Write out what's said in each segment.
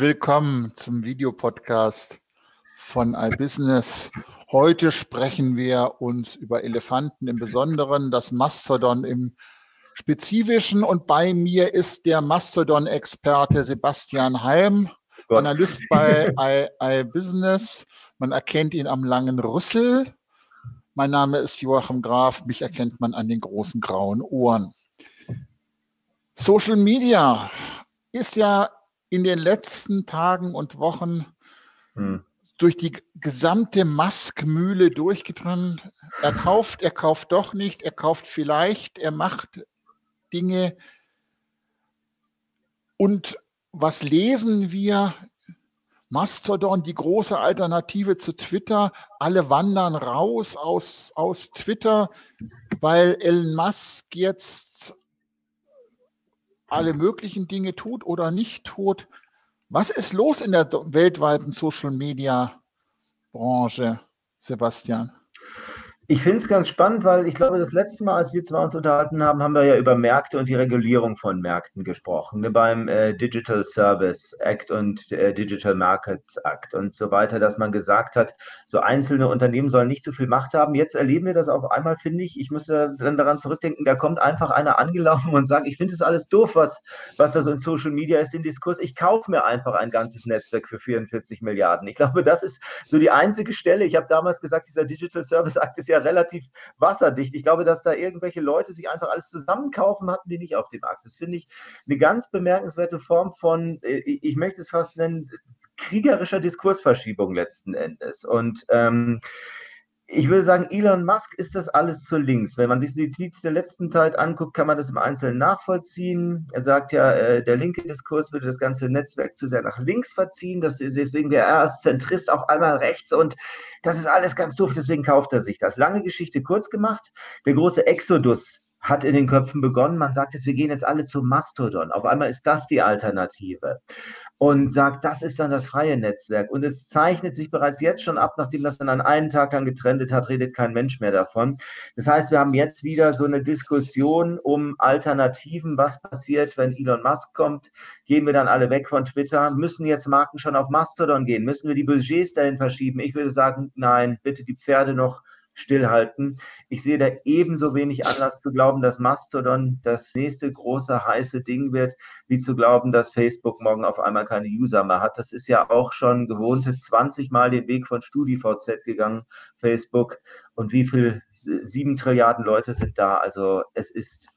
Willkommen zum Videopodcast von iBusiness. Heute sprechen wir uns über Elefanten im Besonderen, das Mastodon im Spezifischen und bei mir ist der Mastodon-Experte Sebastian Heim, Gott. Analyst bei iBusiness. Man erkennt ihn am langen Rüssel. Mein Name ist Joachim Graf, mich erkennt man an den großen grauen Ohren. Social Media ist ja in den letzten Tagen und Wochen hm. durch die gesamte Maskmühle durchgetrennt. Er kauft, er kauft doch nicht, er kauft vielleicht, er macht Dinge. Und was lesen wir? Mastodon, die große Alternative zu Twitter. Alle wandern raus aus, aus Twitter, weil Elon Musk jetzt alle möglichen Dinge tut oder nicht tut. Was ist los in der weltweiten Social Media Branche, Sebastian? Ich finde es ganz spannend, weil ich glaube, das letzte Mal, als wir zwei uns unterhalten haben, haben wir ja über Märkte und die Regulierung von Märkten gesprochen, ne, beim äh, Digital Service Act und äh, Digital Markets Act und so weiter, dass man gesagt hat, so einzelne Unternehmen sollen nicht so viel Macht haben. Jetzt erleben wir das auf einmal, finde ich. Ich müsste dann daran zurückdenken, da kommt einfach einer angelaufen und sagt, ich finde es alles doof, was, was da so in Social Media ist, den Diskurs. Ich kaufe mir einfach ein ganzes Netzwerk für 44 Milliarden. Ich glaube, das ist so die einzige Stelle. Ich habe damals gesagt, dieser Digital Service Act ist ja relativ wasserdicht. Ich glaube, dass da irgendwelche Leute sich einfach alles zusammenkaufen hatten, die nicht auf dem Markt. Das finde ich eine ganz bemerkenswerte Form von, äh, ich möchte es fast nennen, kriegerischer Diskursverschiebung letzten Endes. Und ähm, ich würde sagen, Elon Musk ist das alles zu links. Wenn man sich die Tweets der letzten Zeit anguckt, kann man das im Einzelnen nachvollziehen. Er sagt ja, äh, der linke Diskurs würde das ganze Netzwerk zu sehr nach links verziehen. Das ist, deswegen wäre er als Zentrist auch einmal rechts und das ist alles ganz doof. Deswegen kauft er sich das. Lange Geschichte kurz gemacht. Der große Exodus hat in den Köpfen begonnen. Man sagt jetzt, wir gehen jetzt alle zu Mastodon. Auf einmal ist das die Alternative und sagt, das ist dann das freie Netzwerk. Und es zeichnet sich bereits jetzt schon ab, nachdem das dann an einen Tag dann getrennt hat, redet kein Mensch mehr davon. Das heißt, wir haben jetzt wieder so eine Diskussion um Alternativen. Was passiert, wenn Elon Musk kommt? Gehen wir dann alle weg von Twitter? Müssen jetzt Marken schon auf Mastodon gehen? Müssen wir die Budgets dahin verschieben? Ich würde sagen, nein, bitte die Pferde noch stillhalten. Ich sehe da ebenso wenig Anlass zu glauben, dass Mastodon das nächste große heiße Ding wird, wie zu glauben, dass Facebook morgen auf einmal keine User mehr hat. Das ist ja auch schon gewohnte 20 Mal den Weg von StudiVZ gegangen, Facebook. Und wie viel? Sieben Trilliarden Leute sind da. Also es ist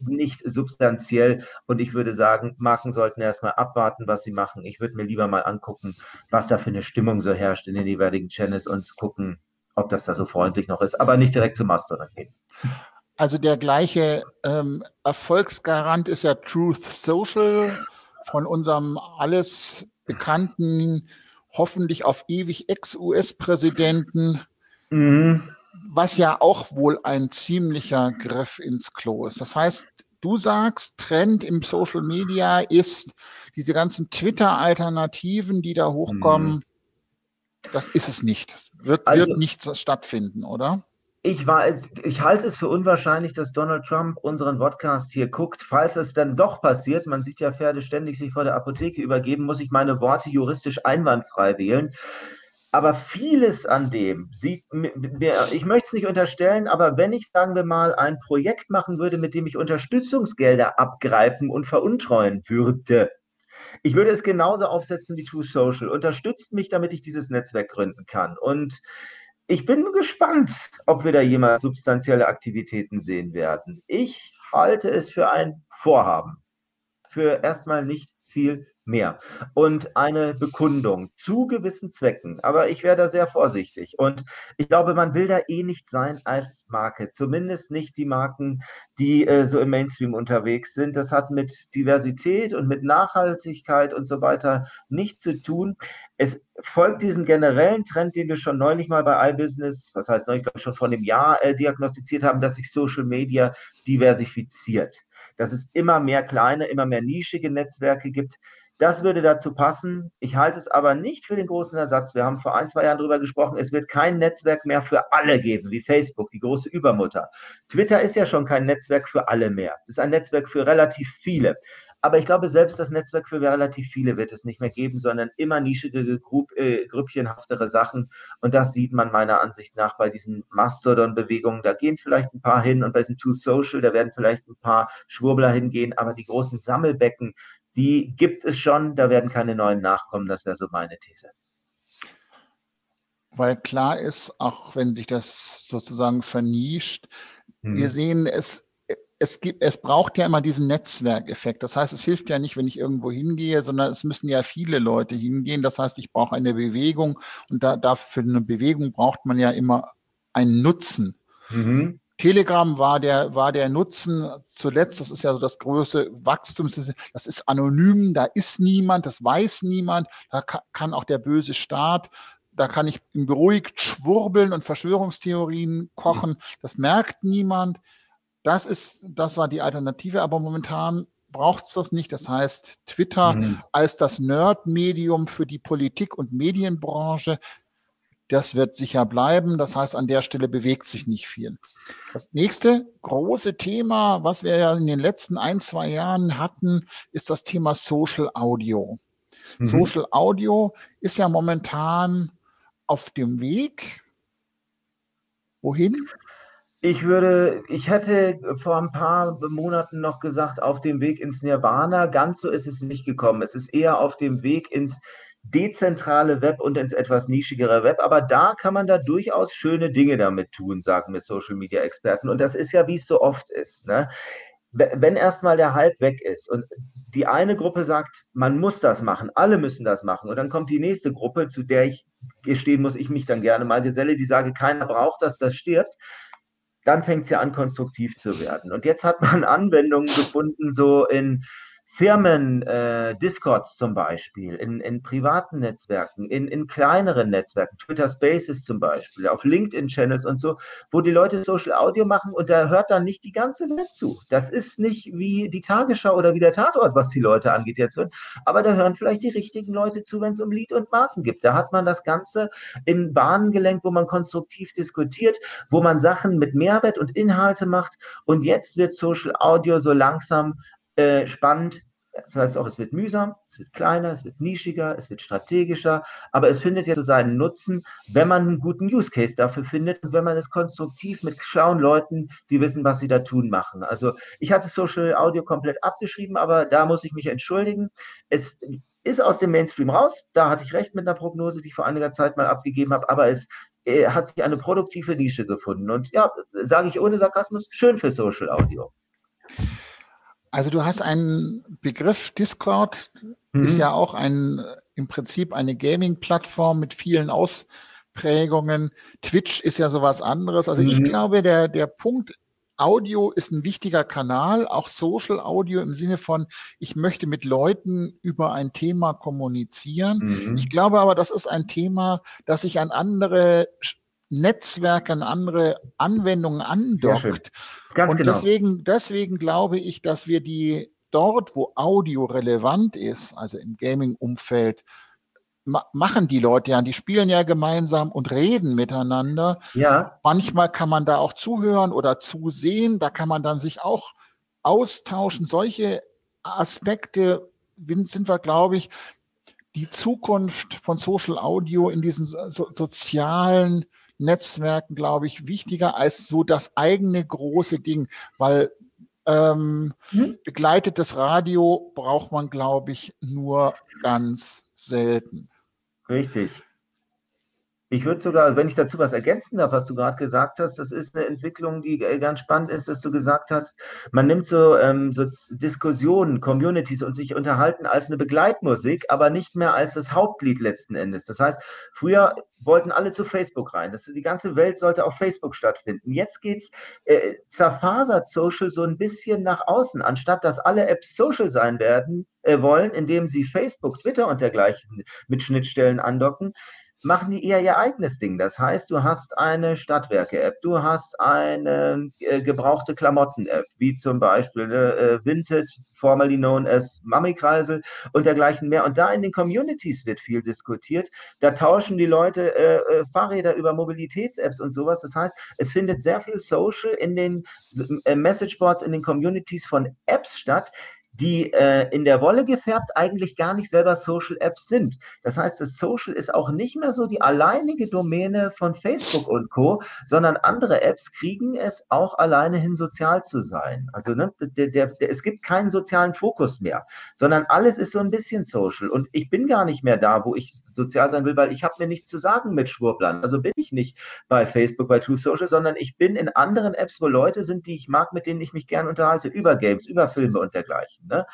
nicht substanziell. Und ich würde sagen, Marken sollten erstmal abwarten, was sie machen. Ich würde mir lieber mal angucken, was da für eine Stimmung so herrscht in den jeweiligen Channels und gucken, ob das da so freundlich noch ist, aber nicht direkt zum Mastodon gehen. Also der gleiche ähm, Erfolgsgarant ist ja Truth Social von unserem alles bekannten, hoffentlich auf ewig Ex-US-Präsidenten, mhm. was ja auch wohl ein ziemlicher Griff ins Klo ist. Das heißt, du sagst, Trend im Social Media ist diese ganzen Twitter-Alternativen, die da hochkommen, mhm. Das ist es nicht. Wird, also, wird nichts stattfinden, oder? Ich, war, ich halte es für unwahrscheinlich, dass Donald Trump unseren Podcast hier guckt. Falls es dann doch passiert, man sieht ja Pferde ständig sich vor der Apotheke übergeben, muss ich meine Worte juristisch einwandfrei wählen. Aber vieles an dem sieht ich möchte es nicht unterstellen, aber wenn ich, sagen wir mal, ein Projekt machen würde, mit dem ich Unterstützungsgelder abgreifen und veruntreuen würde, ich würde es genauso aufsetzen wie True Social. Unterstützt mich, damit ich dieses Netzwerk gründen kann. Und ich bin gespannt, ob wir da jemals substanzielle Aktivitäten sehen werden. Ich halte es für ein Vorhaben. Für erstmal nicht viel mehr. Und eine Bekundung zu gewissen Zwecken. Aber ich wäre da sehr vorsichtig. Und ich glaube, man will da eh nicht sein als Marke. Zumindest nicht die Marken, die äh, so im Mainstream unterwegs sind. Das hat mit Diversität und mit Nachhaltigkeit und so weiter nichts zu tun. Es folgt diesem generellen Trend, den wir schon neulich mal bei iBusiness, was heißt neulich, glaube ich, schon vor einem Jahr äh, diagnostiziert haben, dass sich Social Media diversifiziert dass es immer mehr kleine, immer mehr nischige Netzwerke gibt, das würde dazu passen. Ich halte es aber nicht für den großen Ersatz. Wir haben vor ein, zwei Jahren darüber gesprochen, es wird kein Netzwerk mehr für alle geben, wie Facebook, die große Übermutter. Twitter ist ja schon kein Netzwerk für alle mehr. Es ist ein Netzwerk für relativ viele. Aber ich glaube, selbst das Netzwerk für relativ viele wird es nicht mehr geben, sondern immer nischige, Grupp, äh, grüppchenhaftere Sachen. Und das sieht man meiner Ansicht nach bei diesen Mastodon-Bewegungen. Da gehen vielleicht ein paar hin und bei diesen Two Social, da werden vielleicht ein paar Schwurbler hingehen, aber die großen Sammelbecken, die gibt es schon, da werden keine neuen nachkommen. Das wäre so meine These. Weil klar ist, auch wenn sich das sozusagen vernischt, hm. wir sehen es, es gibt, es braucht ja immer diesen Netzwerkeffekt. Das heißt, es hilft ja nicht, wenn ich irgendwo hingehe, sondern es müssen ja viele Leute hingehen. Das heißt, ich brauche eine Bewegung und da, dafür eine Bewegung braucht man ja immer einen Nutzen. Mhm. Telegram war der, war der Nutzen zuletzt, das ist ja so das größte Wachstum, das ist anonym, da ist niemand, das weiß niemand, da kann auch der böse Staat, da kann ich beruhigt schwurbeln und Verschwörungstheorien kochen, das merkt niemand. Das ist, das war die Alternative, aber momentan braucht es das nicht. Das heißt, Twitter mhm. als das Nerd-Medium für die Politik- und Medienbranche das wird sicher bleiben. Das heißt, an der Stelle bewegt sich nicht viel. Das nächste große Thema, was wir ja in den letzten ein, zwei Jahren hatten, ist das Thema Social Audio. Mhm. Social Audio ist ja momentan auf dem Weg. Wohin? Ich würde, ich hätte vor ein paar Monaten noch gesagt, auf dem Weg ins Nirvana. Ganz so ist es nicht gekommen. Es ist eher auf dem Weg ins dezentrale Web und ins etwas nischigere Web. Aber da kann man da durchaus schöne Dinge damit tun, sagen wir Social Media Experten. Und das ist ja, wie es so oft ist. Ne? Wenn erstmal der Hype weg ist und die eine Gruppe sagt, man muss das machen, alle müssen das machen, und dann kommt die nächste Gruppe, zu der ich gestehen muss, ich mich dann gerne mal geselle, die sage, keiner braucht das, das stirbt, dann fängt es ja an, konstruktiv zu werden. Und jetzt hat man Anwendungen gefunden, so in Firmen-Discords äh, zum Beispiel, in, in privaten Netzwerken, in, in kleineren Netzwerken, Twitter Spaces zum Beispiel, auf LinkedIn-Channels und so, wo die Leute Social Audio machen und da hört dann nicht die ganze Welt zu. Das ist nicht wie die Tagesschau oder wie der Tatort, was die Leute angeht jetzt wird, aber da hören vielleicht die richtigen Leute zu, wenn es um Lied und Marken gibt. Da hat man das Ganze in Bahnen gelenkt, wo man konstruktiv diskutiert, wo man Sachen mit Mehrwert und Inhalte macht und jetzt wird Social Audio so langsam äh, spannend, das heißt auch, es wird mühsam, es wird kleiner, es wird nischiger, es wird strategischer, aber es findet jetzt seinen Nutzen, wenn man einen guten Use Case dafür findet und wenn man es konstruktiv mit schlauen Leuten, die wissen, was sie da tun, machen. Also ich hatte Social Audio komplett abgeschrieben, aber da muss ich mich entschuldigen. Es ist aus dem Mainstream raus, da hatte ich recht mit einer Prognose, die ich vor einiger Zeit mal abgegeben habe, aber es äh, hat sich eine produktive Nische gefunden und ja, sage ich ohne Sarkasmus, schön für Social Audio. Also du hast einen Begriff, Discord mhm. ist ja auch ein, im Prinzip eine Gaming-Plattform mit vielen Ausprägungen. Twitch ist ja sowas anderes. Also mhm. ich glaube, der, der Punkt Audio ist ein wichtiger Kanal, auch Social Audio im Sinne von, ich möchte mit Leuten über ein Thema kommunizieren. Mhm. Ich glaube aber, das ist ein Thema, das sich an andere Netzwerke, an andere Anwendungen andockt. Ganz und genau. deswegen, deswegen glaube ich, dass wir die dort, wo Audio relevant ist, also im Gaming-Umfeld, ma machen die Leute ja, die spielen ja gemeinsam und reden miteinander. Ja. Manchmal kann man da auch zuhören oder zusehen, da kann man dann sich auch austauschen. Solche Aspekte sind wir, glaube ich, die Zukunft von Social Audio in diesen so sozialen Netzwerken, glaube ich, wichtiger als so das eigene große Ding, weil ähm, hm? begleitetes Radio braucht man, glaube ich, nur ganz selten. Richtig. Ich würde sogar, wenn ich dazu was ergänzen darf, was du gerade gesagt hast, das ist eine Entwicklung, die äh, ganz spannend ist, dass du gesagt hast, man nimmt so, ähm, so Diskussionen, Communities und sich unterhalten als eine Begleitmusik, aber nicht mehr als das Hauptlied letzten Endes. Das heißt, früher wollten alle zu Facebook rein. Das, die ganze Welt sollte auf Facebook stattfinden. Jetzt geht's äh, zerfasert Social so ein bisschen nach außen, anstatt dass alle Apps Social sein werden äh, wollen, indem sie Facebook, Twitter und dergleichen mit Schnittstellen andocken machen die eher ihr eigenes Ding. Das heißt, du hast eine Stadtwerke-App, du hast eine äh, gebrauchte Klamotten-App, wie zum Beispiel äh, Vinted, formerly known as Mami-Kreisel und dergleichen mehr. Und da in den Communities wird viel diskutiert. Da tauschen die Leute äh, äh Fahrräder über Mobilitäts-Apps und sowas. Das heißt, es findet sehr viel Social in den äh, Messageboards, in den Communities von Apps statt, die äh, in der Wolle gefärbt eigentlich gar nicht selber Social Apps sind. Das heißt, das Social ist auch nicht mehr so die alleinige Domäne von Facebook und Co., sondern andere Apps kriegen es auch alleine hin, sozial zu sein. Also ne, der, der, der, es gibt keinen sozialen Fokus mehr, sondern alles ist so ein bisschen Social. Und ich bin gar nicht mehr da, wo ich sozial sein will, weil ich habe mir nichts zu sagen mit Schwurblern. Also bin ich nicht bei Facebook, bei True Social, sondern ich bin in anderen Apps, wo Leute sind, die ich mag, mit denen ich mich gerne unterhalte, über Games, über Filme und dergleichen. Ne?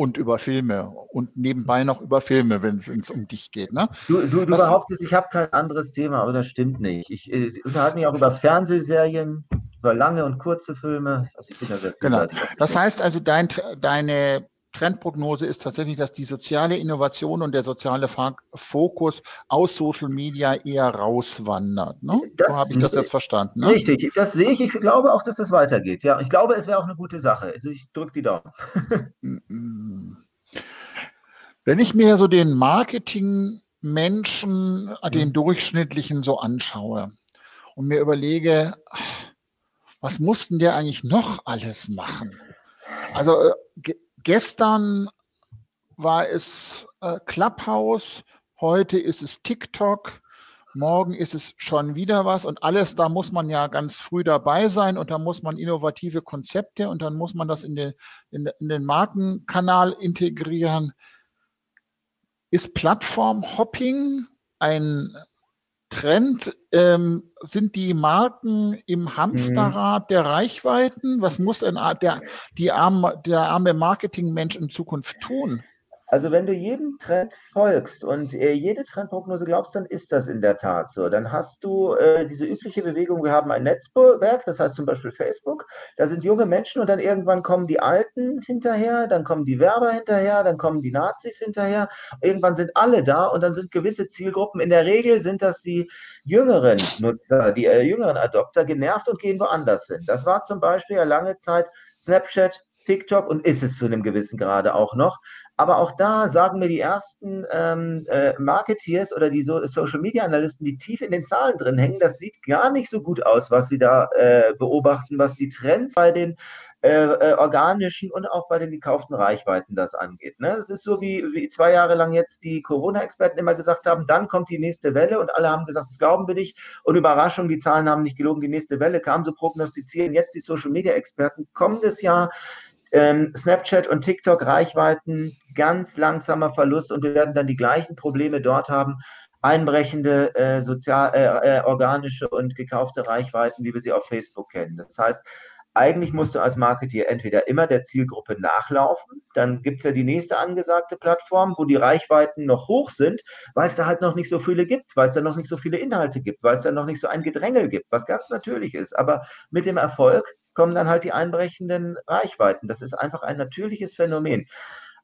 und über Filme und nebenbei noch über Filme, wenn es um dich geht. Ne? Du, du, du behauptest, ich habe kein anderes Thema, aber das stimmt nicht. Ich äh, unterhalte mich auch über Fernsehserien, über lange und kurze Filme. Also ich bin da sehr genau. Das heißt also, dein, deine Trendprognose ist tatsächlich, dass die soziale Innovation und der soziale Fokus aus Social Media eher rauswandert. Ne? So habe ich das jetzt verstanden. Ne? Richtig, das sehe ich. Ich glaube auch, dass das weitergeht. Ja, ich glaube, es wäre auch eine gute Sache. Also ich drücke die Daumen. Wenn ich mir so den Marketing-Menschen, den mhm. durchschnittlichen so anschaue und mir überlege, was mussten der eigentlich noch alles machen? Also äh, Gestern war es äh, Clubhouse, heute ist es TikTok, morgen ist es schon wieder was und alles, da muss man ja ganz früh dabei sein und da muss man innovative Konzepte und dann muss man das in den, in, in den Markenkanal integrieren. Ist Plattform-Hopping ein Trend? Ähm, sind die Marken im Hamsterrad mhm. der Reichweiten? Was muss denn der, die arme, der arme Marketingmensch in Zukunft tun? Also wenn du jedem Trend folgst und äh, jede Trendprognose glaubst, dann ist das in der Tat so. Dann hast du äh, diese übliche Bewegung, wir haben ein Netzwerk, das heißt zum Beispiel Facebook, da sind junge Menschen und dann irgendwann kommen die Alten hinterher, dann kommen die Werber hinterher, dann kommen die Nazis hinterher, irgendwann sind alle da und dann sind gewisse Zielgruppen, in der Regel sind das die jüngeren Nutzer, die äh, jüngeren Adopter genervt und gehen woanders hin. Das war zum Beispiel ja lange Zeit Snapchat, TikTok und ist es zu einem gewissen Grade auch noch. Aber auch da sagen mir die ersten ähm, äh, Marketeers oder die so Social Media Analysten, die tief in den Zahlen drin hängen, das sieht gar nicht so gut aus, was sie da äh, beobachten, was die Trends bei den äh, äh, organischen und auch bei den gekauften Reichweiten das angeht. Ne? Das ist so wie, wie zwei Jahre lang jetzt die Corona-Experten immer gesagt haben, dann kommt die nächste Welle und alle haben gesagt, das glauben wir nicht. Und Überraschung, die Zahlen haben nicht gelogen, die nächste Welle kam, so prognostizieren jetzt die Social-Media-Experten kommendes Jahr ähm, Snapchat und TikTok Reichweiten ganz langsamer Verlust und wir werden dann die gleichen Probleme dort haben. Einbrechende äh, sozial, äh, äh, organische und gekaufte Reichweiten, wie wir sie auf Facebook kennen. Das heißt, eigentlich musst du als Marketeer entweder immer der Zielgruppe nachlaufen, dann gibt es ja die nächste angesagte Plattform, wo die Reichweiten noch hoch sind, weil es da halt noch nicht so viele gibt, weil es da noch nicht so viele Inhalte gibt, weil es da noch nicht so ein Gedrängel gibt, was ganz natürlich ist. Aber mit dem Erfolg kommen dann halt die einbrechenden Reichweiten. Das ist einfach ein natürliches Phänomen.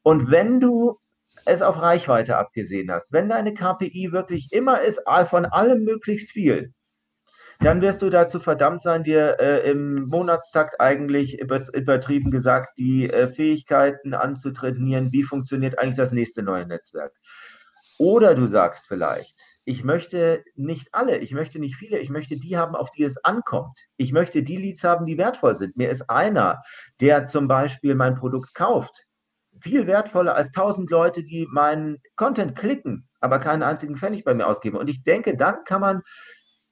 Und wenn du es auf Reichweite abgesehen hast, wenn deine KPI wirklich immer ist, von allem möglichst viel, dann wirst du dazu verdammt sein, dir äh, im Monatstakt eigentlich übertrieben gesagt die äh, Fähigkeiten anzutrainieren, wie funktioniert eigentlich das nächste neue Netzwerk. Oder du sagst vielleicht, ich möchte nicht alle, ich möchte nicht viele, ich möchte die haben, auf die es ankommt. Ich möchte die Leads haben, die wertvoll sind. Mir ist einer, der zum Beispiel mein Produkt kauft, viel wertvoller als tausend Leute, die meinen Content klicken, aber keinen einzigen Pfennig bei mir ausgeben. Und ich denke, dann kann man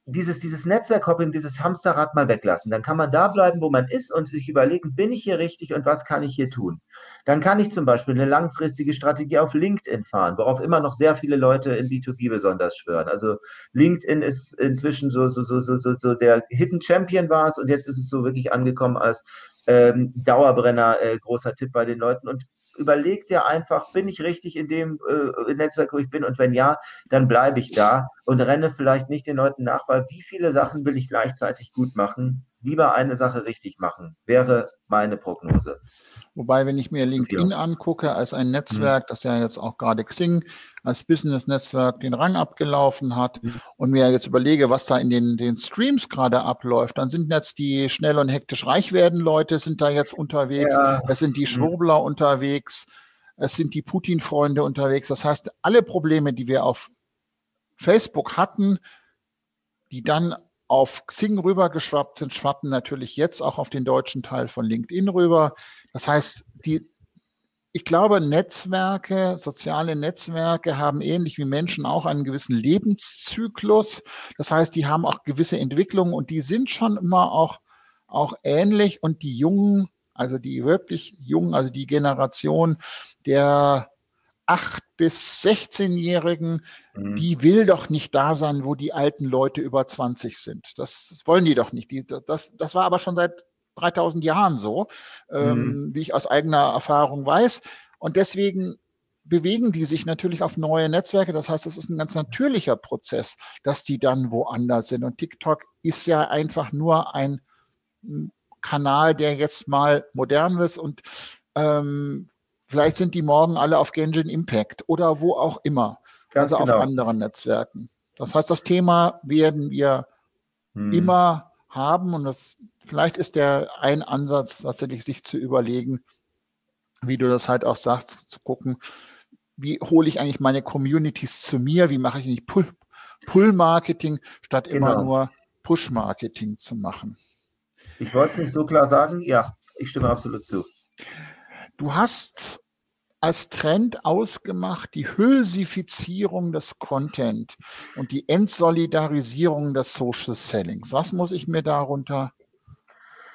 dieses, dieses Netzwerkhopping, dieses Hamsterrad mal weglassen. Dann kann man da bleiben, wo man ist und sich überlegen, bin ich hier richtig und was kann ich hier tun? Dann kann ich zum Beispiel eine langfristige Strategie auf LinkedIn fahren, worauf immer noch sehr viele Leute in B2B besonders schwören. Also LinkedIn ist inzwischen so, so, so, so, so, so der Hidden Champion war es und jetzt ist es so wirklich angekommen als ähm, Dauerbrenner, äh, großer Tipp bei den Leuten. Und überleg dir einfach, bin ich richtig in dem äh, Netzwerk, wo ich bin? Und wenn ja, dann bleibe ich da und renne vielleicht nicht den Leuten nach, weil wie viele Sachen will ich gleichzeitig gut machen? Lieber eine Sache richtig machen, wäre meine Prognose. Wobei, wenn ich mir LinkedIn ja. angucke als ein Netzwerk, mhm. das ja jetzt auch gerade Xing als Business-Netzwerk den Rang abgelaufen hat mhm. und mir jetzt überlege, was da in den, den Streams gerade abläuft, dann sind jetzt die schnell und hektisch reich werden Leute sind da jetzt unterwegs, ja. es sind die mhm. Schwurbler mhm. unterwegs, es sind die Putin-Freunde unterwegs. Das heißt, alle Probleme, die wir auf Facebook hatten, die dann auf Xing rübergeschwappt sind, schwappen natürlich jetzt auch auf den deutschen Teil von LinkedIn rüber. Das heißt, die, ich glaube, Netzwerke, soziale Netzwerke haben ähnlich wie Menschen auch einen gewissen Lebenszyklus. Das heißt, die haben auch gewisse Entwicklungen und die sind schon immer auch, auch ähnlich. Und die Jungen, also die wirklich Jungen, also die Generation der 8 bis 16-Jährigen, mhm. die will doch nicht da sein, wo die alten Leute über 20 sind. Das, wollen die doch nicht. Die, das, das war aber schon seit 3000 Jahren so, ähm, mhm. ähm, wie ich aus eigener Erfahrung weiß. Und deswegen bewegen die sich natürlich auf neue Netzwerke. Das heißt, es ist ein ganz natürlicher Prozess, dass die dann woanders sind. Und TikTok ist ja einfach nur ein Kanal, der jetzt mal modern ist und ähm, Vielleicht sind die morgen alle auf Genshin Impact oder wo auch immer. Ganz also genau. auf anderen Netzwerken. Das heißt, das Thema werden wir hm. immer haben und das vielleicht ist der ein Ansatz tatsächlich sich zu überlegen, wie du das halt auch sagst, zu gucken, wie hole ich eigentlich meine Communities zu mir, wie mache ich nicht Pull-Marketing, statt genau. immer nur Push-Marketing zu machen. Ich wollte es nicht so klar sagen, ja, ich stimme absolut zu. Du hast als Trend ausgemacht die Hülsifizierung des Content und die Entsolidarisierung des Social Sellings. Was muss ich mir darunter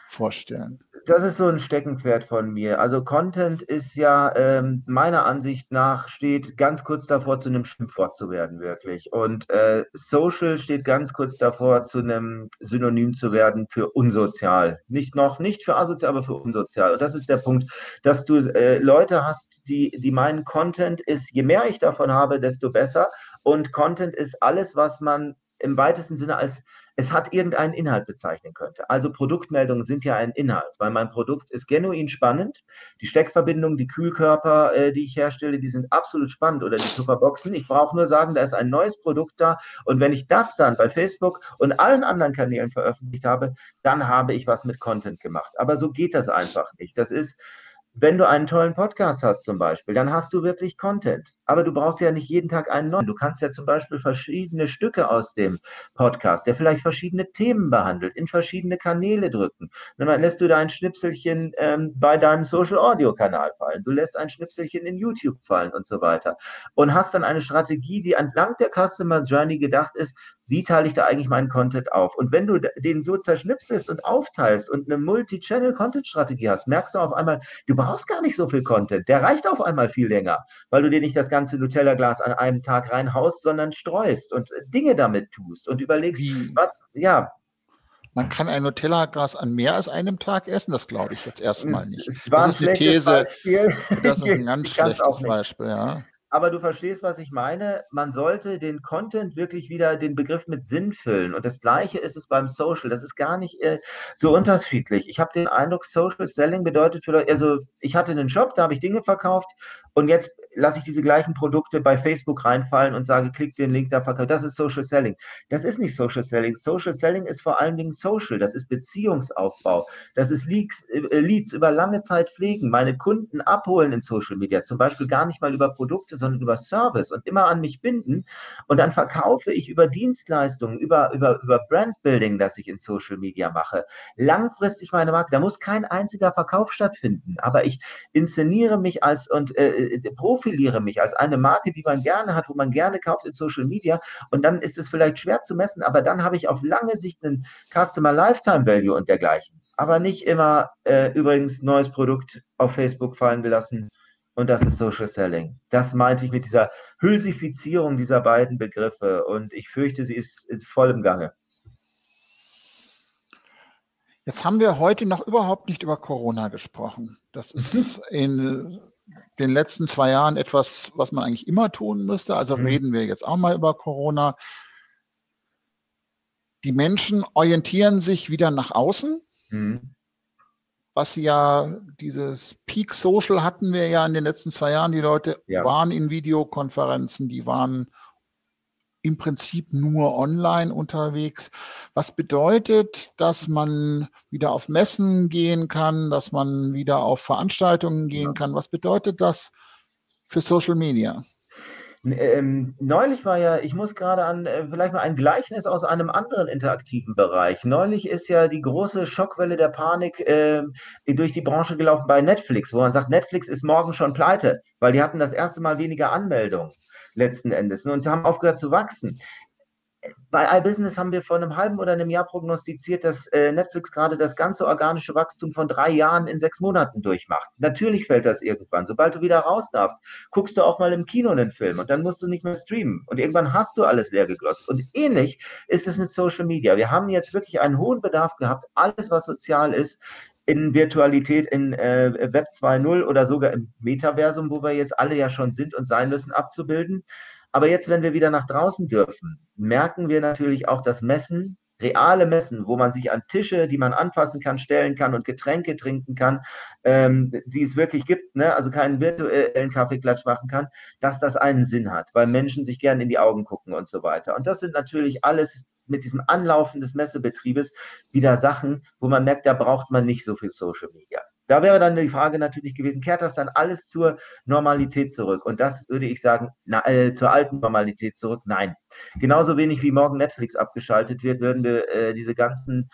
vorstellen? Das ist so ein Steckenpferd von mir. Also Content ist ja ähm, meiner Ansicht nach steht ganz kurz davor, zu einem Schimpfwort zu werden, wirklich. Und äh, Social steht ganz kurz davor, zu einem Synonym zu werden für unsozial. Nicht noch, nicht für asozial, aber für unsozial. Und das ist der Punkt, dass du äh, Leute hast, die, die meinen, Content ist, je mehr ich davon habe, desto besser. Und Content ist alles, was man im weitesten Sinne als es hat irgendeinen Inhalt bezeichnen könnte. Also Produktmeldungen sind ja ein Inhalt, weil mein Produkt ist genuin spannend. Die Steckverbindungen, die Kühlkörper, äh, die ich herstelle, die sind absolut spannend oder die Superboxen. Ich brauche nur sagen, da ist ein neues Produkt da und wenn ich das dann bei Facebook und allen anderen Kanälen veröffentlicht habe, dann habe ich was mit Content gemacht. Aber so geht das einfach nicht. Das ist wenn du einen tollen Podcast hast zum Beispiel, dann hast du wirklich Content. Aber du brauchst ja nicht jeden Tag einen neuen. Du kannst ja zum Beispiel verschiedene Stücke aus dem Podcast, der vielleicht verschiedene Themen behandelt, in verschiedene Kanäle drücken. dann lässt du da ein Schnipselchen ähm, bei deinem Social Audio Kanal fallen. Du lässt ein Schnipselchen in YouTube fallen und so weiter. Und hast dann eine Strategie, die entlang der Customer Journey gedacht ist, wie teile ich da eigentlich meinen Content auf? Und wenn du den so zerschnipselst und aufteilst und eine Multi-Channel-Content-Strategie hast, merkst du auf einmal, du brauchst gar nicht so viel Content. Der reicht auf einmal viel länger, weil du dir nicht das ganze Nutella-Glas an einem Tag reinhaust, sondern streust und Dinge damit tust und überlegst, wie? was, ja, man kann ein Nutella-Glas an mehr als einem Tag essen, das glaube ich jetzt erstmal nicht. das ist eine These. Beispiel. Das ist ein ganz schlechtes Beispiel, ja aber du verstehst, was ich meine. Man sollte den Content wirklich wieder den Begriff mit Sinn füllen. Und das Gleiche ist es beim Social. Das ist gar nicht äh, so unterschiedlich. Ich habe den Eindruck, Social Selling bedeutet für Leute, also ich hatte einen Shop, da habe ich Dinge verkauft und jetzt lasse ich diese gleichen Produkte bei Facebook reinfallen und sage, klick den Link da verkaufen. Das ist Social Selling. Das ist nicht Social Selling. Social Selling ist vor allen Dingen Social. Das ist Beziehungsaufbau. Das ist Leads, äh, Leads über lange Zeit pflegen, meine Kunden abholen in Social Media. Zum Beispiel gar nicht mal über Produkte, sondern über Service und immer an mich binden. Und dann verkaufe ich über Dienstleistungen, über, über, über Brandbuilding, das ich in Social Media mache. Langfristig meine Marke. Da muss kein einziger Verkauf stattfinden. Aber ich inszeniere mich als und äh, äh profiliere mich als eine Marke, die man gerne hat, wo man gerne kauft in Social Media. Und dann ist es vielleicht schwer zu messen, aber dann habe ich auf lange Sicht einen Customer Lifetime Value und dergleichen. Aber nicht immer äh, übrigens neues Produkt auf Facebook fallen gelassen. Und das ist Social Selling. Das meinte ich mit dieser Hülsifizierung dieser beiden Begriffe. Und ich fürchte, sie ist voll im Gange. Jetzt haben wir heute noch überhaupt nicht über Corona gesprochen. Das ist in den letzten zwei Jahren etwas, was man eigentlich immer tun müsste. Also mhm. reden wir jetzt auch mal über Corona. Die Menschen orientieren sich wieder nach außen. Mhm. Was ja dieses Peak Social hatten wir ja in den letzten zwei Jahren. Die Leute ja. waren in Videokonferenzen, die waren im Prinzip nur online unterwegs. Was bedeutet, dass man wieder auf Messen gehen kann, dass man wieder auf Veranstaltungen gehen kann? Was bedeutet das für Social Media? Ähm, neulich war ja, ich muss gerade an äh, vielleicht mal ein Gleichnis aus einem anderen interaktiven Bereich. Neulich ist ja die große Schockwelle der Panik äh, durch die Branche gelaufen bei Netflix, wo man sagt, Netflix ist morgen schon pleite, weil die hatten das erste Mal weniger Anmeldungen letzten Endes und sie haben aufgehört zu wachsen bei iBusiness haben wir vor einem halben oder einem Jahr prognostiziert, dass äh, Netflix gerade das ganze organische Wachstum von drei Jahren in sechs Monaten durchmacht. Natürlich fällt das irgendwann. Sobald du wieder raus darfst, guckst du auch mal im Kino einen Film und dann musst du nicht mehr streamen. Und irgendwann hast du alles leer geglotzt. Und ähnlich ist es mit Social Media. Wir haben jetzt wirklich einen hohen Bedarf gehabt, alles, was sozial ist, in Virtualität, in äh, Web 2.0 oder sogar im Metaversum, wo wir jetzt alle ja schon sind und sein müssen, abzubilden. Aber jetzt, wenn wir wieder nach draußen dürfen, merken wir natürlich auch, dass Messen, reale Messen, wo man sich an Tische, die man anfassen kann, stellen kann und Getränke trinken kann, ähm, die es wirklich gibt, ne? also keinen virtuellen Kaffeeklatsch machen kann, dass das einen Sinn hat, weil Menschen sich gerne in die Augen gucken und so weiter. Und das sind natürlich alles mit diesem Anlaufen des Messebetriebes wieder Sachen, wo man merkt, da braucht man nicht so viel Social Media. Da wäre dann die Frage natürlich gewesen, kehrt das dann alles zur Normalität zurück? Und das würde ich sagen, na, äh, zur alten Normalität zurück? Nein. Genauso wenig wie morgen Netflix abgeschaltet wird, würden wir äh, diese ganzen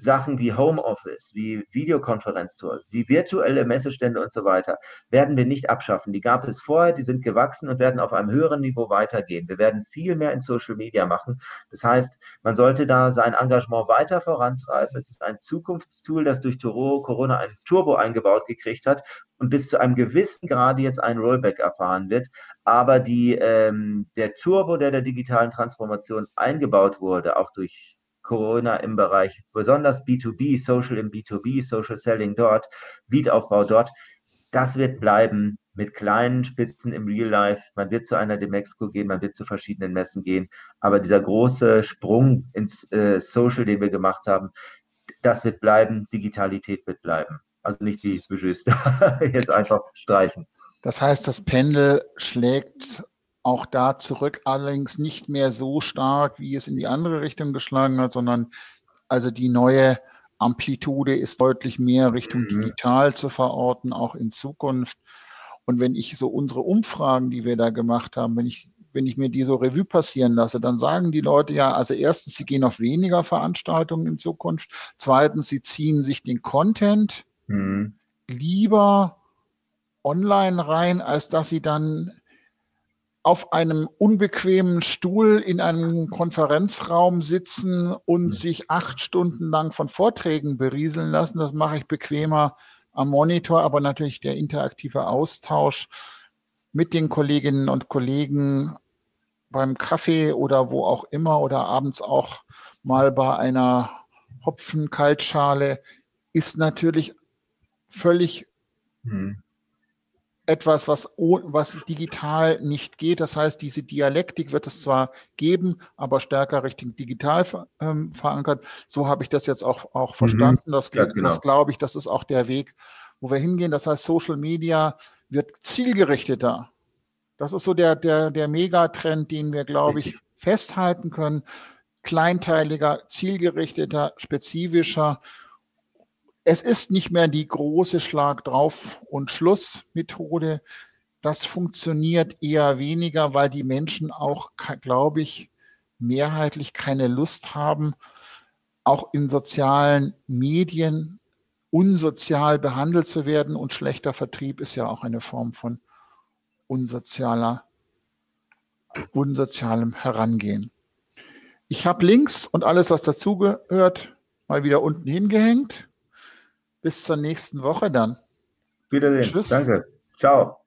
Sachen wie Homeoffice, wie Videokonferenztools, wie virtuelle Messestände und so weiter werden wir nicht abschaffen. Die gab es vorher, die sind gewachsen und werden auf einem höheren Niveau weitergehen. Wir werden viel mehr in Social Media machen. Das heißt, man sollte da sein Engagement weiter vorantreiben. Es ist ein Zukunftstool, das durch Corona ein Turbo eingebaut gekriegt hat und bis zu einem gewissen Grade jetzt ein Rollback erfahren wird. Aber die, ähm, der Turbo, der der digitalen Transformation eingebaut wurde, auch durch Corona im Bereich besonders B2B, Social im B2B, Social Selling dort, Leadaufbau dort. Das wird bleiben mit kleinen Spitzen im Real Life. Man wird zu einer Demexco gehen, man wird zu verschiedenen Messen gehen. Aber dieser große Sprung ins äh, Social, den wir gemacht haben, das wird bleiben. Digitalität wird bleiben. Also nicht die Budgets jetzt einfach streichen. Das heißt, das Pendel schlägt auch da zurück, allerdings nicht mehr so stark, wie es in die andere Richtung geschlagen hat, sondern also die neue Amplitude ist deutlich mehr Richtung mhm. digital zu verorten, auch in Zukunft. Und wenn ich so unsere Umfragen, die wir da gemacht haben, wenn ich, wenn ich mir die so Revue passieren lasse, dann sagen die Leute ja, also erstens, sie gehen auf weniger Veranstaltungen in Zukunft. Zweitens, sie ziehen sich den Content mhm. lieber online rein, als dass sie dann auf einem unbequemen Stuhl in einem Konferenzraum sitzen und mhm. sich acht Stunden lang von Vorträgen berieseln lassen. Das mache ich bequemer am Monitor, aber natürlich der interaktive Austausch mit den Kolleginnen und Kollegen beim Kaffee oder wo auch immer oder abends auch mal bei einer Hopfenkaltschale ist natürlich völlig mhm etwas, was, was digital nicht geht. Das heißt, diese Dialektik wird es zwar geben, aber stärker Richtung digital ähm, verankert. So habe ich das jetzt auch, auch mhm. verstanden. Das, genau. das glaube ich, das ist auch der Weg, wo wir hingehen. Das heißt, Social Media wird zielgerichteter. Das ist so der, der, der Megatrend, den wir, glaube ich, festhalten können. Kleinteiliger, zielgerichteter, spezifischer es ist nicht mehr die große Schlag drauf und Schluss Methode. Das funktioniert eher weniger, weil die Menschen auch, glaube ich, mehrheitlich keine Lust haben, auch in sozialen Medien unsozial behandelt zu werden. Und schlechter Vertrieb ist ja auch eine Form von unsozialer, unsozialem Herangehen. Ich habe Links und alles, was dazugehört, mal wieder unten hingehängt. Bis zur nächsten Woche dann. Wiedersehen. Tschüss. Danke. Ciao.